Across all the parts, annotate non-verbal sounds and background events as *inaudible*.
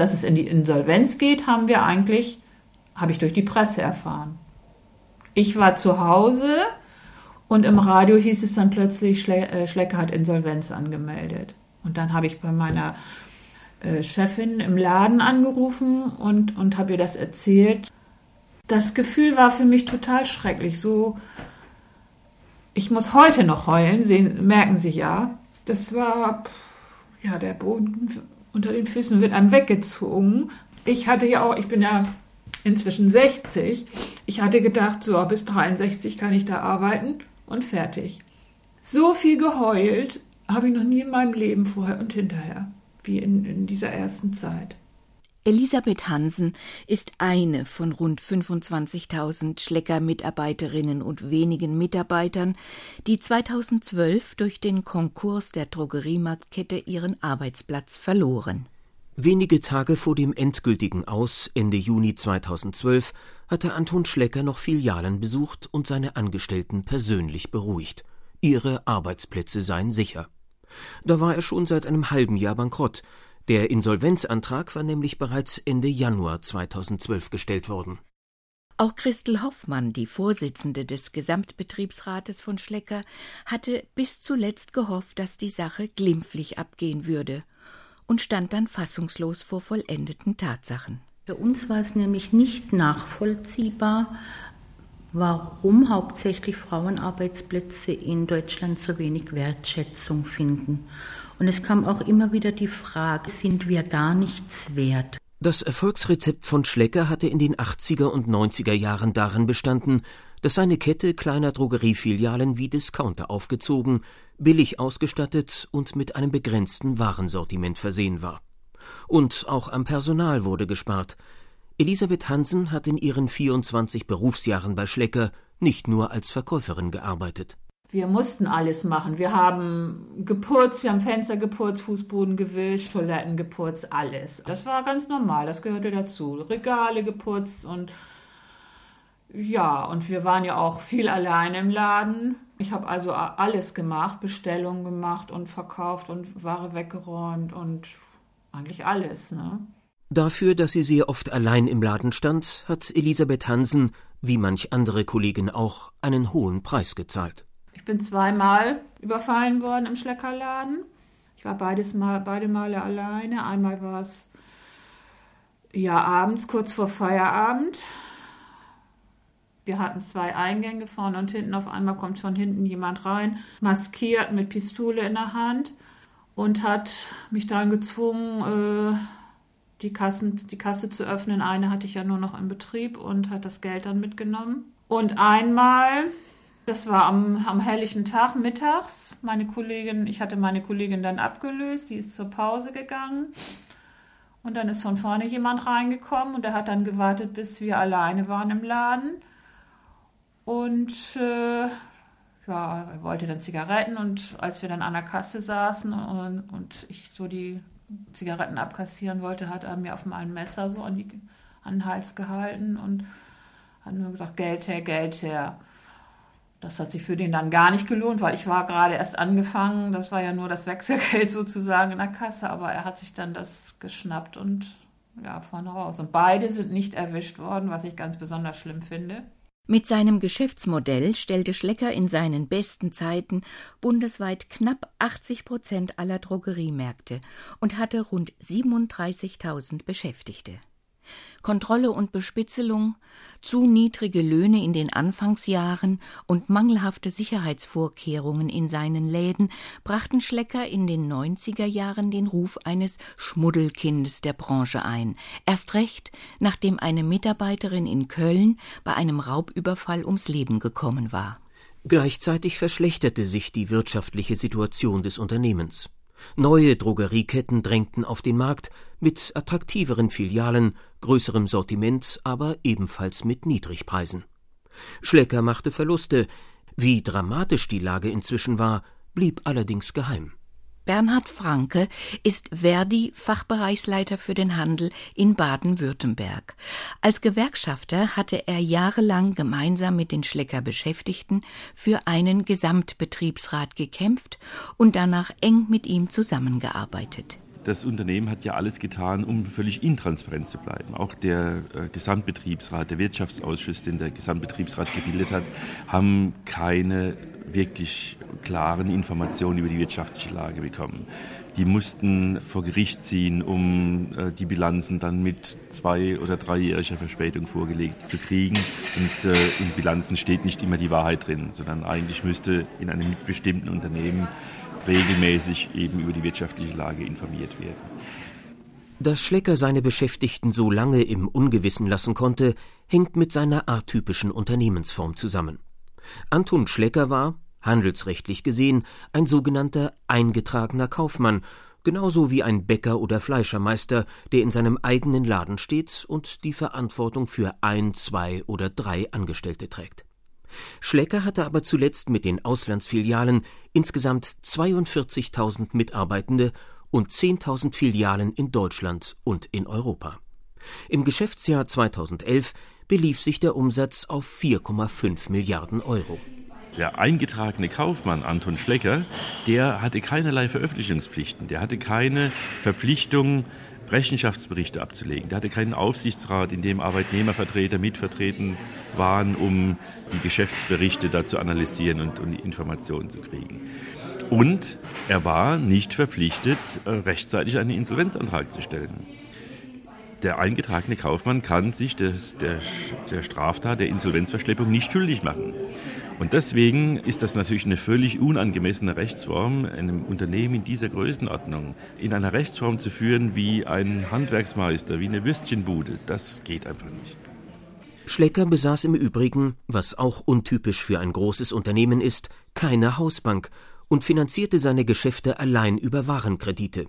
Dass es in die Insolvenz geht, haben wir eigentlich, habe ich durch die Presse erfahren. Ich war zu Hause und im Radio hieß es dann plötzlich, Schle äh, Schlecke hat Insolvenz angemeldet. Und dann habe ich bei meiner äh, Chefin im Laden angerufen und, und habe ihr das erzählt. Das Gefühl war für mich total schrecklich. So, ich muss heute noch heulen, sehen, merken Sie ja. Das war, ja, der Boden unter den Füßen wird einem weggezogen. Ich hatte ja auch, ich bin ja inzwischen 60. Ich hatte gedacht, so bis 63 kann ich da arbeiten und fertig. So viel geheult habe ich noch nie in meinem Leben vorher und hinterher, wie in, in dieser ersten Zeit. Elisabeth Hansen ist eine von rund 25.000 Schlecker-Mitarbeiterinnen und wenigen Mitarbeitern, die 2012 durch den Konkurs der Drogeriemarktkette ihren Arbeitsplatz verloren. Wenige Tage vor dem endgültigen Aus, Ende Juni 2012, hatte Anton Schlecker noch Filialen besucht und seine Angestellten persönlich beruhigt. Ihre Arbeitsplätze seien sicher. Da war er schon seit einem halben Jahr bankrott, der Insolvenzantrag war nämlich bereits Ende Januar 2012 gestellt worden. Auch Christel Hoffmann, die Vorsitzende des Gesamtbetriebsrates von Schlecker, hatte bis zuletzt gehofft, dass die Sache glimpflich abgehen würde und stand dann fassungslos vor vollendeten Tatsachen. Für uns war es nämlich nicht nachvollziehbar, warum hauptsächlich Frauenarbeitsplätze in Deutschland so wenig Wertschätzung finden. Und es kam auch immer wieder die Frage, sind wir gar nichts wert? Das Erfolgsrezept von Schlecker hatte in den 80er und 90er Jahren darin bestanden, dass seine Kette kleiner Drogeriefilialen wie Discounter aufgezogen, billig ausgestattet und mit einem begrenzten Warensortiment versehen war. Und auch am Personal wurde gespart. Elisabeth Hansen hat in ihren 24 Berufsjahren bei Schlecker nicht nur als Verkäuferin gearbeitet. Wir mussten alles machen. Wir haben geputzt, wir haben Fenster geputzt, Fußboden gewischt, Toiletten geputzt, alles. Das war ganz normal, das gehörte dazu. Regale geputzt und ja, und wir waren ja auch viel alleine im Laden. Ich habe also alles gemacht, Bestellungen gemacht und verkauft und Ware weggeräumt und eigentlich alles. Ne? Dafür, dass sie sehr oft allein im Laden stand, hat Elisabeth Hansen, wie manch andere Kollegin auch, einen hohen Preis gezahlt. Ich bin zweimal überfallen worden im Schleckerladen. Ich war beides mal, beide Male alleine. Einmal war es ja abends, kurz vor Feierabend. Wir hatten zwei Eingänge vorne und hinten. Auf einmal kommt von hinten jemand rein, maskiert mit Pistole in der Hand und hat mich dann gezwungen, äh, die, Kassen, die Kasse zu öffnen. Eine hatte ich ja nur noch in Betrieb und hat das Geld dann mitgenommen. Und einmal das war am, am helllichen Tag mittags. Meine Kollegin, ich hatte meine Kollegin dann abgelöst, die ist zur Pause gegangen. Und dann ist von vorne jemand reingekommen und der hat dann gewartet, bis wir alleine waren im Laden. Und äh, ja, er wollte dann Zigaretten und als wir dann an der Kasse saßen und, und ich so die Zigaretten abkassieren wollte, hat er mir auf einmal ein Messer so an, die, an den Hals gehalten und hat nur gesagt, Geld her, Geld her. Das hat sich für den dann gar nicht gelohnt, weil ich war gerade erst angefangen. Das war ja nur das Wechselgeld *laughs* sozusagen in der Kasse, aber er hat sich dann das geschnappt und ja, vorne raus. Und beide sind nicht erwischt worden, was ich ganz besonders schlimm finde. Mit seinem Geschäftsmodell stellte Schlecker in seinen besten Zeiten bundesweit knapp 80 Prozent aller Drogeriemärkte und hatte rund 37.000 Beschäftigte. Kontrolle und Bespitzelung, zu niedrige Löhne in den Anfangsjahren und mangelhafte Sicherheitsvorkehrungen in seinen Läden brachten Schlecker in den 90er Jahren den Ruf eines Schmuddelkindes der Branche ein. Erst recht, nachdem eine Mitarbeiterin in Köln bei einem Raubüberfall ums Leben gekommen war. Gleichzeitig verschlechterte sich die wirtschaftliche Situation des Unternehmens. Neue Drogerieketten drängten auf den Markt mit attraktiveren Filialen, größerem Sortiment, aber ebenfalls mit Niedrigpreisen. Schlecker machte Verluste. Wie dramatisch die Lage inzwischen war, blieb allerdings geheim. Bernhard Franke ist Verdi-Fachbereichsleiter für den Handel in Baden-Württemberg. Als Gewerkschafter hatte er jahrelang gemeinsam mit den Schlecker Beschäftigten für einen Gesamtbetriebsrat gekämpft und danach eng mit ihm zusammengearbeitet. Das Unternehmen hat ja alles getan, um völlig intransparent zu bleiben. Auch der äh, Gesamtbetriebsrat, der Wirtschaftsausschuss, den der Gesamtbetriebsrat gebildet hat, haben keine wirklich klaren Informationen über die wirtschaftliche Lage bekommen. Die mussten vor Gericht ziehen, um äh, die Bilanzen dann mit zwei- oder dreijähriger Verspätung vorgelegt zu kriegen. Und äh, in Bilanzen steht nicht immer die Wahrheit drin, sondern eigentlich müsste in einem mitbestimmten Unternehmen regelmäßig eben über die wirtschaftliche Lage informiert werden. Dass Schlecker seine Beschäftigten so lange im Ungewissen lassen konnte, hängt mit seiner atypischen Unternehmensform zusammen. Anton Schlecker war, handelsrechtlich gesehen, ein sogenannter eingetragener Kaufmann, genauso wie ein Bäcker oder Fleischermeister, der in seinem eigenen Laden steht und die Verantwortung für ein, zwei oder drei Angestellte trägt. Schlecker hatte aber zuletzt mit den Auslandsfilialen insgesamt 42.000 Mitarbeitende und 10.000 Filialen in Deutschland und in Europa. Im Geschäftsjahr 2011 belief sich der Umsatz auf 4,5 Milliarden Euro. Der eingetragene Kaufmann Anton Schlecker, der hatte keinerlei Veröffentlichungspflichten, der hatte keine Verpflichtung, Rechenschaftsberichte abzulegen. Der hatte keinen Aufsichtsrat, in dem Arbeitnehmervertreter mitvertreten waren, um die Geschäftsberichte da zu analysieren und, und Informationen zu kriegen. Und er war nicht verpflichtet, äh, rechtzeitig einen Insolvenzantrag zu stellen. Der eingetragene Kaufmann kann sich des, der, der Straftat der Insolvenzverschleppung nicht schuldig machen. Und deswegen ist das natürlich eine völlig unangemessene Rechtsform, einem Unternehmen in dieser Größenordnung in einer Rechtsform zu führen wie ein Handwerksmeister, wie eine Würstchenbude. Das geht einfach nicht. Schlecker besaß im Übrigen, was auch untypisch für ein großes Unternehmen ist, keine Hausbank und finanzierte seine Geschäfte allein über Warenkredite.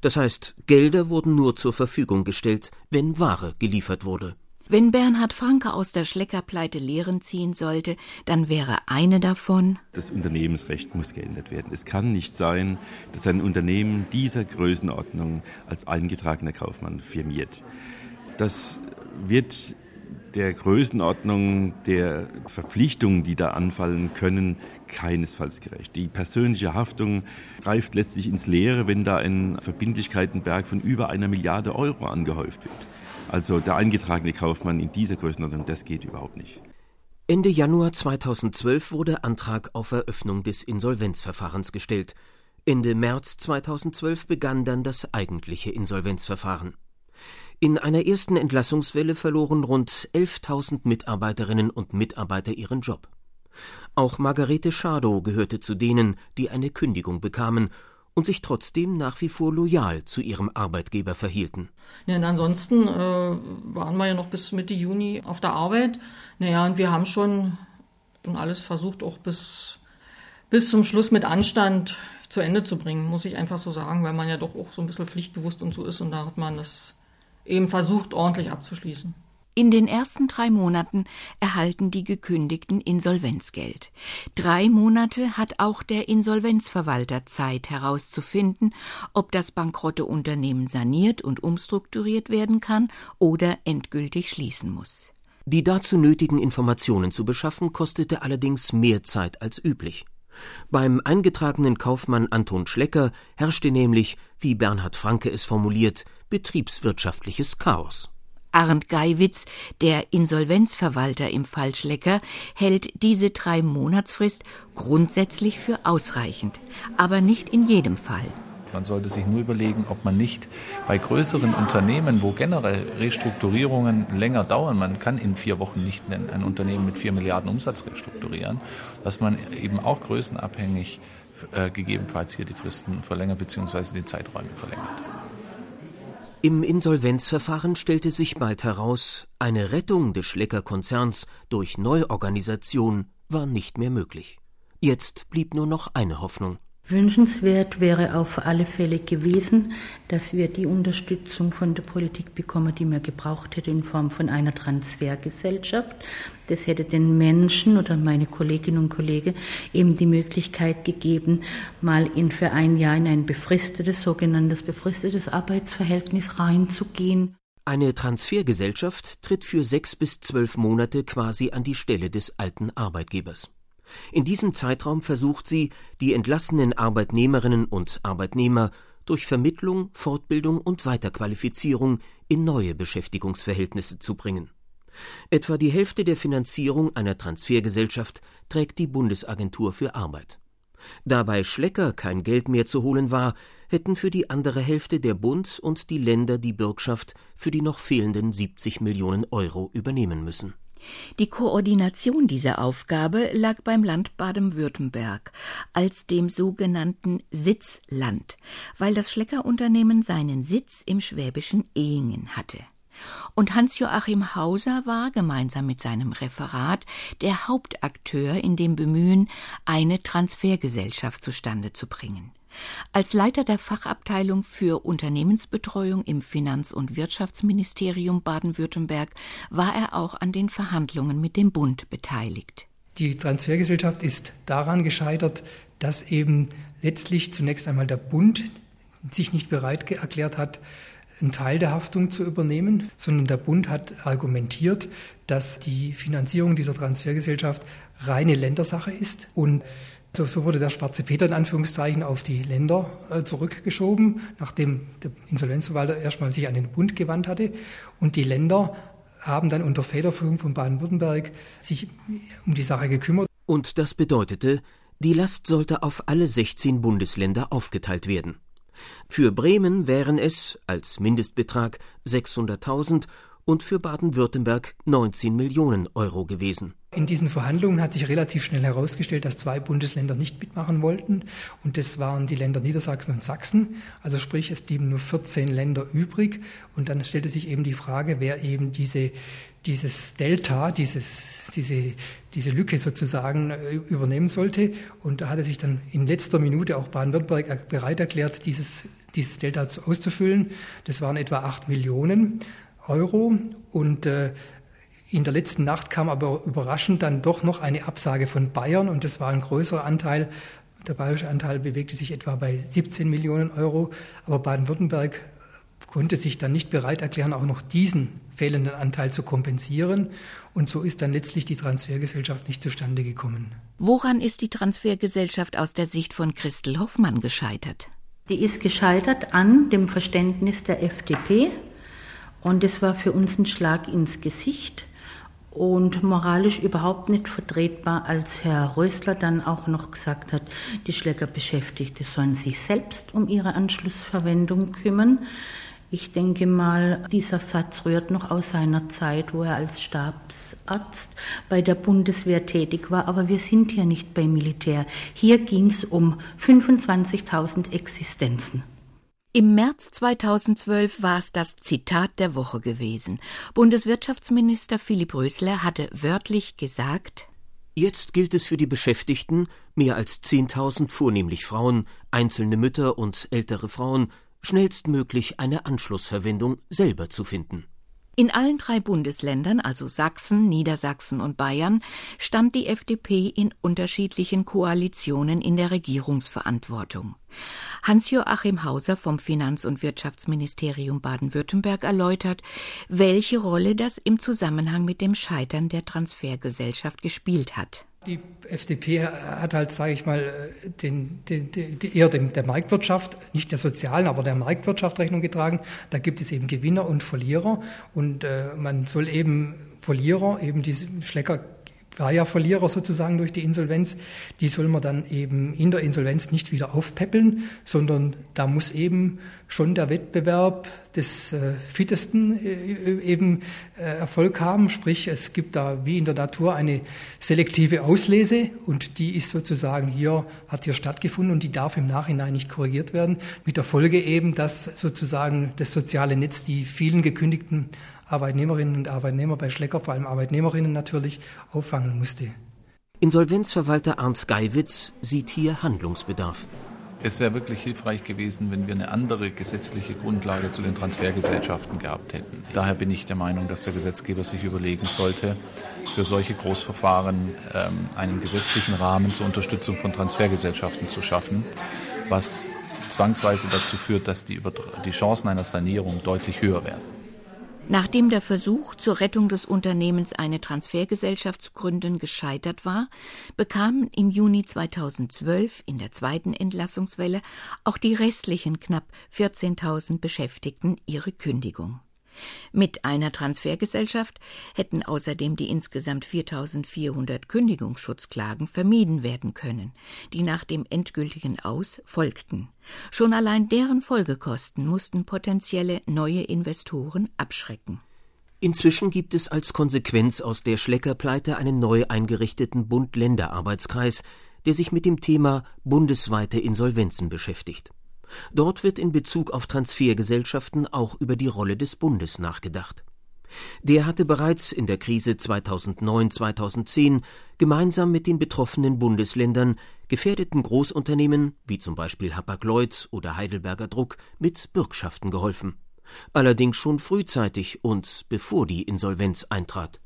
Das heißt, Gelder wurden nur zur Verfügung gestellt, wenn Ware geliefert wurde. Wenn Bernhard Franke aus der Schleckerpleite Lehren ziehen sollte, dann wäre eine davon Das Unternehmensrecht muss geändert werden. Es kann nicht sein, dass ein Unternehmen dieser Größenordnung als eingetragener Kaufmann firmiert. Das wird der Größenordnung der Verpflichtungen, die da anfallen können, keinesfalls gerecht. Die persönliche Haftung greift letztlich ins Leere, wenn da ein Verbindlichkeitenberg von über einer Milliarde Euro angehäuft wird. Also der eingetragene Kaufmann in dieser Größenordnung, das geht überhaupt nicht. Ende Januar 2012 wurde Antrag auf Eröffnung des Insolvenzverfahrens gestellt. Ende März 2012 begann dann das eigentliche Insolvenzverfahren. In einer ersten Entlassungswelle verloren rund 11.000 Mitarbeiterinnen und Mitarbeiter ihren Job. Auch Margarete Schadow gehörte zu denen, die eine Kündigung bekamen und sich trotzdem nach wie vor loyal zu ihrem Arbeitgeber verhielten. Ja, und ansonsten äh, waren wir ja noch bis Mitte Juni auf der Arbeit. Naja, und wir haben schon, schon alles versucht, auch bis, bis zum Schluss mit Anstand zu Ende zu bringen, muss ich einfach so sagen, weil man ja doch auch so ein bisschen pflichtbewusst und so ist und da hat man das eben versucht, ordentlich abzuschließen. In den ersten drei Monaten erhalten die Gekündigten Insolvenzgeld. Drei Monate hat auch der Insolvenzverwalter Zeit herauszufinden, ob das bankrotte Unternehmen saniert und umstrukturiert werden kann oder endgültig schließen muss. Die dazu nötigen Informationen zu beschaffen, kostete allerdings mehr Zeit als üblich. Beim eingetragenen Kaufmann Anton Schlecker herrschte nämlich, wie Bernhard Franke es formuliert, betriebswirtschaftliches Chaos. Arndt Geiwitz, der Insolvenzverwalter im Fall Schlecker, hält diese drei Monatsfrist grundsätzlich für ausreichend, aber nicht in jedem Fall. Man sollte sich nur überlegen, ob man nicht bei größeren Unternehmen, wo generell Restrukturierungen länger dauern, man kann in vier Wochen nicht ein, ein Unternehmen mit vier Milliarden Umsatz restrukturieren, dass man eben auch größenabhängig äh, gegebenenfalls hier die Fristen verlängert bzw. die Zeiträume verlängert. Im Insolvenzverfahren stellte sich bald heraus, eine Rettung des Schlecker-Konzerns durch Neuorganisation war nicht mehr möglich. Jetzt blieb nur noch eine Hoffnung. Wünschenswert wäre auf alle Fälle gewesen, dass wir die Unterstützung von der Politik bekommen, die wir gebraucht hätte in Form von einer Transfergesellschaft. Das hätte den Menschen oder meine Kolleginnen und Kollegen eben die Möglichkeit gegeben, mal in für ein Jahr in ein befristetes, sogenanntes befristetes Arbeitsverhältnis reinzugehen. Eine Transfergesellschaft tritt für sechs bis zwölf Monate quasi an die Stelle des alten Arbeitgebers. In diesem Zeitraum versucht sie, die entlassenen Arbeitnehmerinnen und Arbeitnehmer durch Vermittlung, Fortbildung und Weiterqualifizierung in neue Beschäftigungsverhältnisse zu bringen. Etwa die Hälfte der Finanzierung einer Transfergesellschaft trägt die Bundesagentur für Arbeit. Da bei Schlecker kein Geld mehr zu holen war, hätten für die andere Hälfte der Bund und die Länder die Bürgschaft für die noch fehlenden 70 Millionen Euro übernehmen müssen. Die Koordination dieser Aufgabe lag beim Land Baden-Württemberg als dem sogenannten Sitzland, weil das Schlecker-Unternehmen seinen Sitz im schwäbischen Ehingen hatte. Und Hans-Joachim Hauser war gemeinsam mit seinem Referat der Hauptakteur in dem Bemühen, eine Transfergesellschaft zustande zu bringen. Als Leiter der Fachabteilung für Unternehmensbetreuung im Finanz- und Wirtschaftsministerium Baden-Württemberg war er auch an den Verhandlungen mit dem Bund beteiligt. Die Transfergesellschaft ist daran gescheitert, dass eben letztlich zunächst einmal der Bund sich nicht bereit erklärt hat, einen Teil der Haftung zu übernehmen, sondern der Bund hat argumentiert, dass die Finanzierung dieser Transfergesellschaft reine Ländersache ist und so wurde der schwarze Peter in Anführungszeichen auf die Länder äh, zurückgeschoben, nachdem der Insolvenzverwalter erstmal sich an den Bund gewandt hatte. Und die Länder haben dann unter Federführung von Baden-Württemberg sich um die Sache gekümmert. Und das bedeutete, die Last sollte auf alle 16 Bundesländer aufgeteilt werden. Für Bremen wären es als Mindestbetrag 600.000 und für Baden-Württemberg 19 Millionen Euro gewesen. In diesen Verhandlungen hat sich relativ schnell herausgestellt, dass zwei Bundesländer nicht mitmachen wollten. Und das waren die Länder Niedersachsen und Sachsen. Also sprich, es blieben nur 14 Länder übrig. Und dann stellte sich eben die Frage, wer eben diese, dieses Delta, dieses, diese, diese Lücke sozusagen äh, übernehmen sollte. Und da hatte sich dann in letzter Minute auch Baden-Württemberg bereit erklärt, dieses, dieses Delta auszufüllen. Das waren etwa 8 Millionen. Euro und äh, in der letzten Nacht kam aber überraschend dann doch noch eine Absage von Bayern und das war ein größerer Anteil. Der bayerische Anteil bewegte sich etwa bei 17 Millionen Euro, aber Baden-Württemberg konnte sich dann nicht bereit erklären, auch noch diesen fehlenden Anteil zu kompensieren. Und so ist dann letztlich die Transfergesellschaft nicht zustande gekommen. Woran ist die Transfergesellschaft aus der Sicht von Christel Hoffmann gescheitert? Die ist gescheitert an dem Verständnis der FDP. Und das war für uns ein Schlag ins Gesicht und moralisch überhaupt nicht vertretbar, als Herr Rösler dann auch noch gesagt hat, die Schlägerbeschäftigte sollen sich selbst um ihre Anschlussverwendung kümmern. Ich denke mal, dieser Satz rührt noch aus seiner Zeit, wo er als Stabsarzt bei der Bundeswehr tätig war. Aber wir sind hier nicht beim Militär. Hier ging es um 25.000 Existenzen. Im März 2012 war es das Zitat der Woche gewesen. Bundeswirtschaftsminister Philipp Rösler hatte wörtlich gesagt, Jetzt gilt es für die Beschäftigten, mehr als 10.000 vornehmlich Frauen, einzelne Mütter und ältere Frauen, schnellstmöglich eine Anschlussverwendung selber zu finden. In allen drei Bundesländern, also Sachsen, Niedersachsen und Bayern, stand die FDP in unterschiedlichen Koalitionen in der Regierungsverantwortung. Hans-Joachim Hauser vom Finanz- und Wirtschaftsministerium Baden-Württemberg erläutert, welche Rolle das im Zusammenhang mit dem Scheitern der Transfergesellschaft gespielt hat. Die FDP hat halt, sage ich mal, den, den, den, eher dem, der Marktwirtschaft, nicht der sozialen, aber der Marktwirtschaft Rechnung getragen. Da gibt es eben Gewinner und Verlierer und äh, man soll eben Verlierer, eben diese Schlecker war ja Verlierer sozusagen durch die Insolvenz, die soll man dann eben in der Insolvenz nicht wieder aufpäppeln, sondern da muss eben schon der Wettbewerb des äh, Fittesten äh, eben äh, Erfolg haben. Sprich, es gibt da wie in der Natur eine selektive Auslese und die ist sozusagen hier, hat hier stattgefunden und die darf im Nachhinein nicht korrigiert werden. Mit der Folge eben, dass sozusagen das soziale Netz die vielen gekündigten Arbeitnehmerinnen und Arbeitnehmer bei Schlecker, vor allem Arbeitnehmerinnen natürlich, auffangen musste. Insolvenzverwalter Arndt Geiwitz sieht hier Handlungsbedarf. Es wäre wirklich hilfreich gewesen, wenn wir eine andere gesetzliche Grundlage zu den Transfergesellschaften gehabt hätten. Daher bin ich der Meinung, dass der Gesetzgeber sich überlegen sollte, für solche Großverfahren ähm, einen gesetzlichen Rahmen zur Unterstützung von Transfergesellschaften zu schaffen, was zwangsweise dazu führt, dass die, die Chancen einer Sanierung deutlich höher werden. Nachdem der Versuch zur Rettung des Unternehmens eine Transfergesellschaft zu gründen gescheitert war, bekamen im Juni 2012 in der zweiten Entlassungswelle auch die restlichen knapp 14.000 Beschäftigten ihre Kündigung. Mit einer Transfergesellschaft hätten außerdem die insgesamt 4400 Kündigungsschutzklagen vermieden werden können, die nach dem endgültigen Aus folgten. Schon allein deren Folgekosten mussten potenzielle neue Investoren abschrecken. Inzwischen gibt es als Konsequenz aus der Schleckerpleite einen neu eingerichteten Bund-Länder-Arbeitskreis, der sich mit dem Thema bundesweite Insolvenzen beschäftigt. Dort wird in Bezug auf Transfergesellschaften auch über die Rolle des Bundes nachgedacht. Der hatte bereits in der Krise 2009-2010 gemeinsam mit den betroffenen Bundesländern gefährdeten Großunternehmen wie zum Beispiel Hapag-Lloyd oder Heidelberger Druck mit Bürgschaften geholfen. Allerdings schon frühzeitig und bevor die Insolvenz eintrat.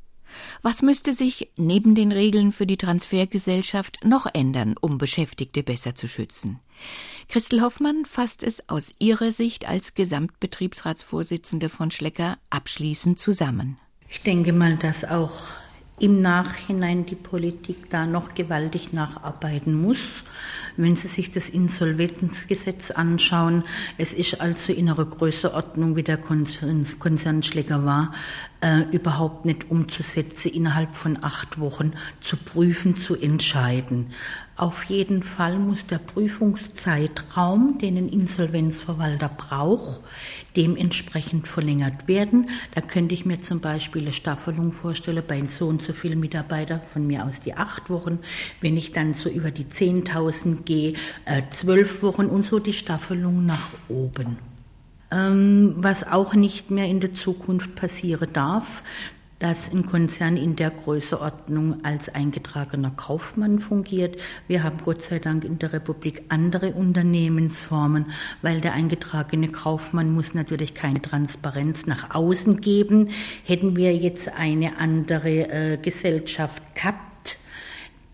Was müsste sich neben den Regeln für die Transfergesellschaft noch ändern, um Beschäftigte besser zu schützen? Christel Hoffmann fasst es aus ihrer Sicht als Gesamtbetriebsratsvorsitzende von Schlecker abschließend zusammen. Ich denke mal, dass auch im Nachhinein die Politik da noch gewaltig nacharbeiten muss. Wenn Sie sich das Insolvenzgesetz anschauen, es ist also in einer Größenordnung, wie der Konzern Schläger war, äh, überhaupt nicht umzusetzen, innerhalb von acht Wochen zu prüfen, zu entscheiden. Auf jeden Fall muss der Prüfungszeitraum, den ein Insolvenzverwalter braucht, dementsprechend verlängert werden. Da könnte ich mir zum Beispiel eine Staffelung vorstellen bei so und so vielen Mitarbeitern, von mir aus die acht Wochen. Wenn ich dann so über die 10.000 gehe, äh, zwölf Wochen und so die Staffelung nach oben. Ähm, was auch nicht mehr in der Zukunft passieren darf, dass ein Konzern in der Größeordnung als eingetragener Kaufmann fungiert. Wir haben Gott sei Dank in der Republik andere Unternehmensformen, weil der eingetragene Kaufmann muss natürlich keine Transparenz nach außen geben. Hätten wir jetzt eine andere äh, Gesellschaft gehabt,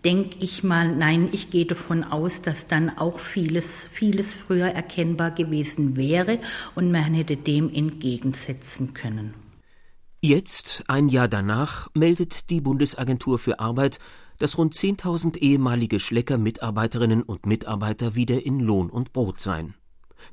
denke ich mal, nein, ich gehe davon aus, dass dann auch vieles, vieles früher erkennbar gewesen wäre und man hätte dem entgegensetzen können. Jetzt, ein Jahr danach, meldet die Bundesagentur für Arbeit, dass rund 10.000 ehemalige Schlecker-Mitarbeiterinnen und Mitarbeiter wieder in Lohn und Brot seien.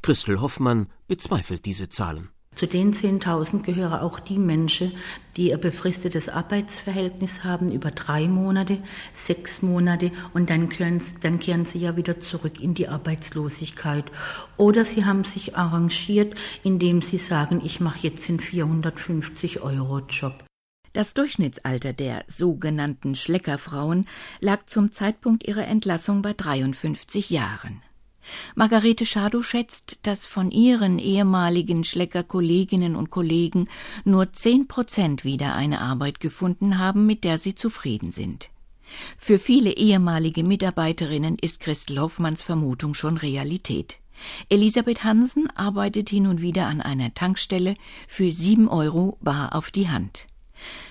Christel Hoffmann bezweifelt diese Zahlen. Zu den 10.000 gehören auch die Menschen, die ein befristetes Arbeitsverhältnis haben über drei Monate, sechs Monate und dann, können, dann kehren sie ja wieder zurück in die Arbeitslosigkeit. Oder sie haben sich arrangiert, indem sie sagen, ich mache jetzt den 450 Euro Job. Das Durchschnittsalter der sogenannten Schleckerfrauen lag zum Zeitpunkt ihrer Entlassung bei 53 Jahren. Margarete Schadow schätzt, dass von ihren ehemaligen Schlecker-Kolleginnen und Kollegen nur zehn Prozent wieder eine Arbeit gefunden haben, mit der sie zufrieden sind. Für viele ehemalige Mitarbeiterinnen ist Christel Hoffmanns Vermutung schon Realität. Elisabeth Hansen arbeitet hin und wieder an einer Tankstelle für sieben Euro bar auf die Hand.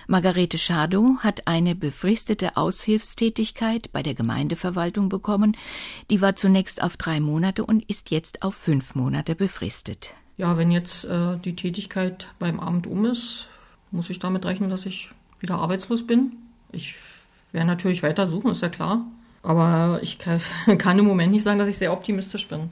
Margarete Schadow hat eine befristete Aushilfstätigkeit bei der Gemeindeverwaltung bekommen. Die war zunächst auf drei Monate und ist jetzt auf fünf Monate befristet. Ja, wenn jetzt äh, die Tätigkeit beim Amt um ist, muss ich damit rechnen, dass ich wieder arbeitslos bin. Ich werde natürlich weiter suchen, ist ja klar. Aber ich kann, *laughs* kann im Moment nicht sagen, dass ich sehr optimistisch bin.